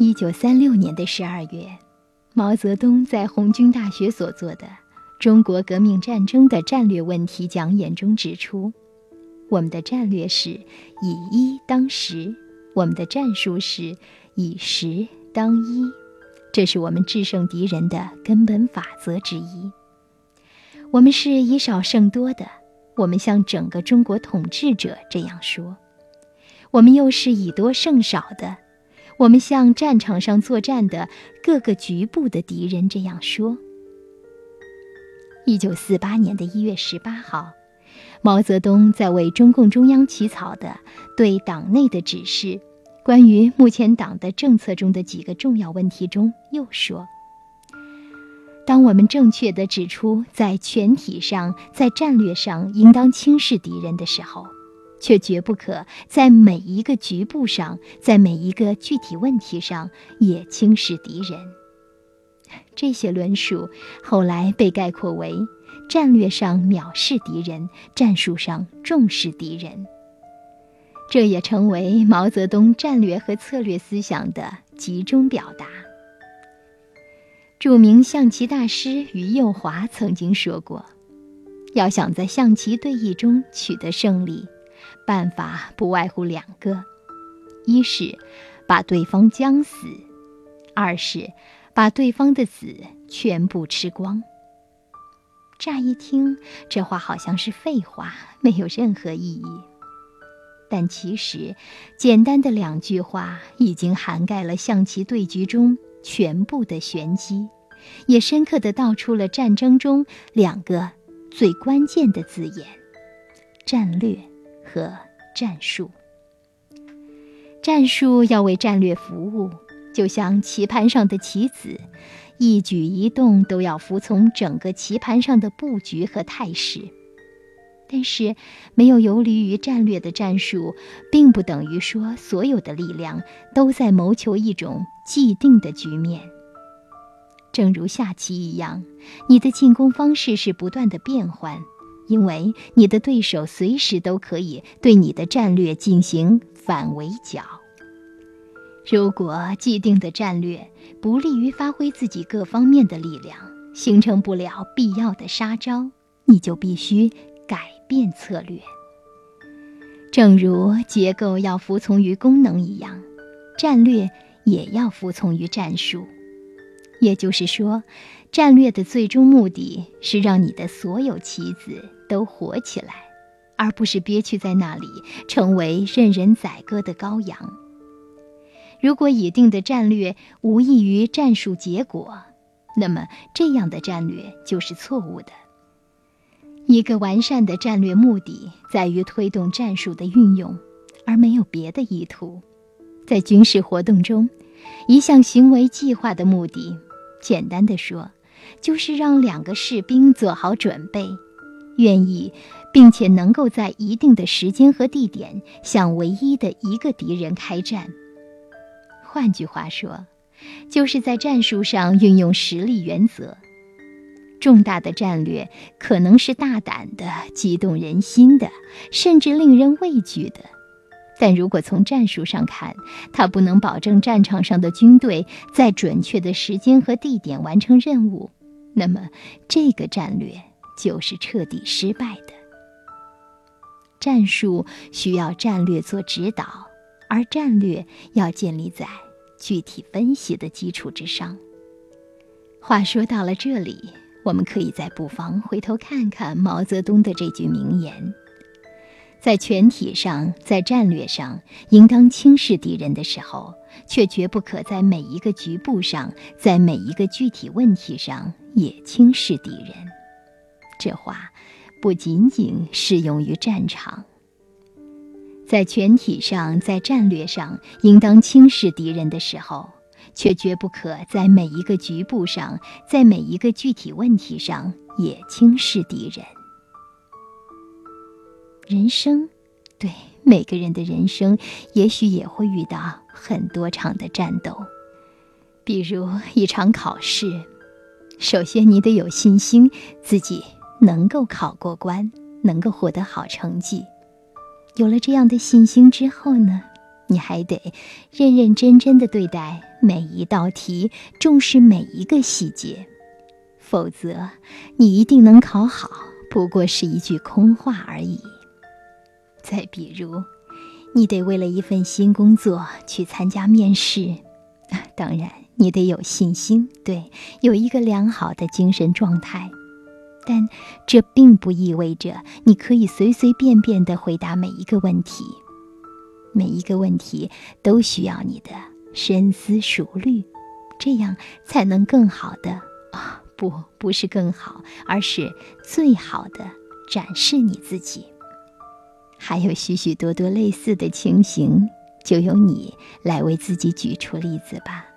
一九三六年的十二月，毛泽东在红军大学所做的《中国革命战争的战略问题》讲演中指出：“我们的战略是以一当十，我们的战术是以十当一，这是我们制胜敌人的根本法则之一。我们是以少胜多的，我们向整个中国统治者这样说；我们又是以多胜少的。”我们向战场上作战的各个局部的敌人这样说。一九四八年的一月十八号，毛泽东在为中共中央起草的对党内的指示，关于目前党的政策中的几个重要问题中，又说：“当我们正确的指出在全体上、在战略上应当轻视敌人的时候。”却绝不可在每一个局部上，在每一个具体问题上也轻视敌人。这些论述后来被概括为：战略上藐视敌人，战术上重视敌人。这也成为毛泽东战略和策略思想的集中表达。著名象棋大师于右华曾经说过：“要想在象棋对弈中取得胜利。”办法不外乎两个：一是把对方将死，二是把对方的子全部吃光。乍一听，这话好像是废话，没有任何意义。但其实，简单的两句话已经涵盖了象棋对局中全部的玄机，也深刻地道出了战争中两个最关键的字眼：战略。和战术，战术要为战略服务，就像棋盘上的棋子，一举一动都要服从整个棋盘上的布局和态势。但是，没有游离于战略的战术，并不等于说所有的力量都在谋求一种既定的局面。正如下棋一样，你的进攻方式是不断的变换。因为你的对手随时都可以对你的战略进行反围剿。如果既定的战略不利于发挥自己各方面的力量，形成不了必要的杀招，你就必须改变策略。正如结构要服从于功能一样，战略也要服从于战术。也就是说，战略的最终目的是让你的所有棋子。都活起来，而不是憋屈在那里，成为任人宰割的羔羊。如果已定的战略无异于战术结果，那么这样的战略就是错误的。一个完善的战略目的在于推动战术的运用，而没有别的意图。在军事活动中，一项行为计划的目的，简单的说，就是让两个士兵做好准备。愿意，并且能够在一定的时间和地点向唯一的一个敌人开战。换句话说，就是在战术上运用实力原则。重大的战略可能是大胆的、激动人心的，甚至令人畏惧的。但如果从战术上看，它不能保证战场上的军队在准确的时间和地点完成任务，那么这个战略。就是彻底失败的。战术需要战略做指导，而战略要建立在具体分析的基础之上。话说到了这里，我们可以再不妨回头看看毛泽东的这句名言：在全体上，在战略上，应当轻视敌人的时候，却绝不可在每一个局部上，在每一个具体问题上也轻视敌人。这话不仅仅适用于战场，在全体上，在战略上应当轻视敌人的时候，却绝不可在每一个局部上，在每一个具体问题上也轻视敌人。人生，对每个人的人生，也许也会遇到很多场的战斗，比如一场考试，首先你得有信心自己。能够考过关，能够获得好成绩，有了这样的信心之后呢，你还得认认真真的对待每一道题，重视每一个细节，否则你一定能考好，不过是一句空话而已。再比如，你得为了一份新工作去参加面试，当然你得有信心，对，有一个良好的精神状态。但这并不意味着你可以随随便便的回答每一个问题，每一个问题都需要你的深思熟虑，这样才能更好的啊，不，不是更好，而是最好的展示你自己。还有许许多多类似的情形，就由你来为自己举出例子吧。